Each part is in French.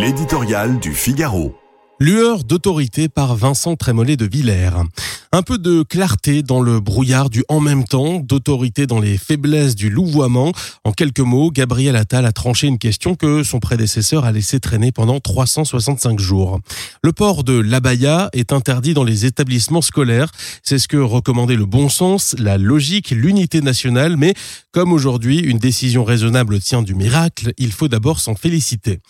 L'éditorial du Figaro. Lueur d'autorité par Vincent Trémollet de Villers. Un peu de clarté dans le brouillard du en même temps, d'autorité dans les faiblesses du louvoiement. En quelques mots, Gabriel Attal a tranché une question que son prédécesseur a laissé traîner pendant 365 jours. Le port de l'abaya est interdit dans les établissements scolaires. C'est ce que recommandait le bon sens, la logique, l'unité nationale. Mais comme aujourd'hui, une décision raisonnable tient du miracle, il faut d'abord s'en féliciter.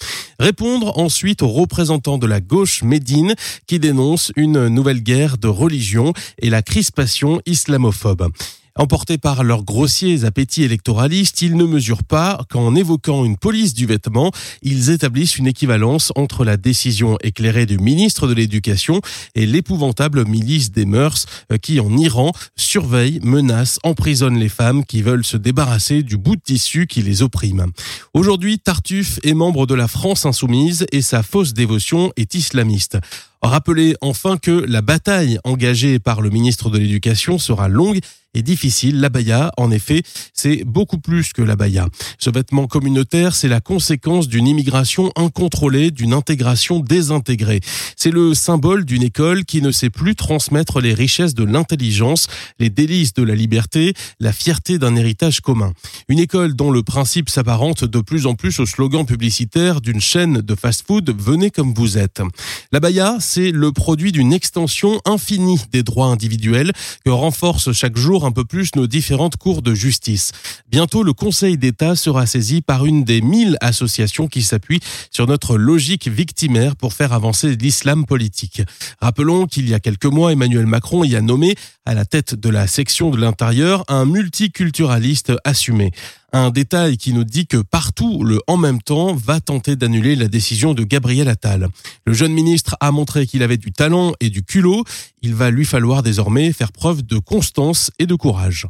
Répondre ensuite aux représentants de la gauche Médine qui dénonce une nouvelle guerre de religion et la crispation islamophobe. Emportés par leurs grossiers appétits électoralistes, ils ne mesurent pas qu'en évoquant une police du vêtement, ils établissent une équivalence entre la décision éclairée du ministre de l'Éducation et l'épouvantable milice des mœurs euh, qui, en Iran, surveille, menace, emprisonne les femmes qui veulent se débarrasser du bout de tissu qui les opprime. Aujourd'hui, Tartuffe est membre de la France insoumise et sa fausse dévotion est islamiste. Rappelez enfin que la bataille engagée par le ministre de l'Éducation sera longue et difficile. L'abaya, en effet, c'est beaucoup plus que l'abaya. Ce vêtement communautaire, c'est la conséquence d'une immigration incontrôlée, d'une intégration désintégrée. C'est le symbole d'une école qui ne sait plus transmettre les richesses de l'intelligence, les délices de la liberté, la fierté d'un héritage commun. Une école dont le principe s'apparente de plus en plus au slogan publicitaire d'une chaîne de fast-food Venez comme vous êtes. L'abaya, c'est le produit d'une extension infinie des droits individuels que renforce chaque jour un peu plus nos différentes cours de justice. Bientôt, le Conseil d'État sera saisi par une des mille associations qui s'appuient sur notre logique victimaire pour faire avancer l'islam politique. Rappelons qu'il y a quelques mois, Emmanuel Macron y a nommé à la tête de la section de l'intérieur un multiculturaliste assumé. Un détail qui nous dit que partout, le en même temps va tenter d'annuler la décision de Gabriel Attal. Le jeune ministre a montré qu'il avait du talent et du culot. Il va lui falloir désormais faire preuve de constance et de courage.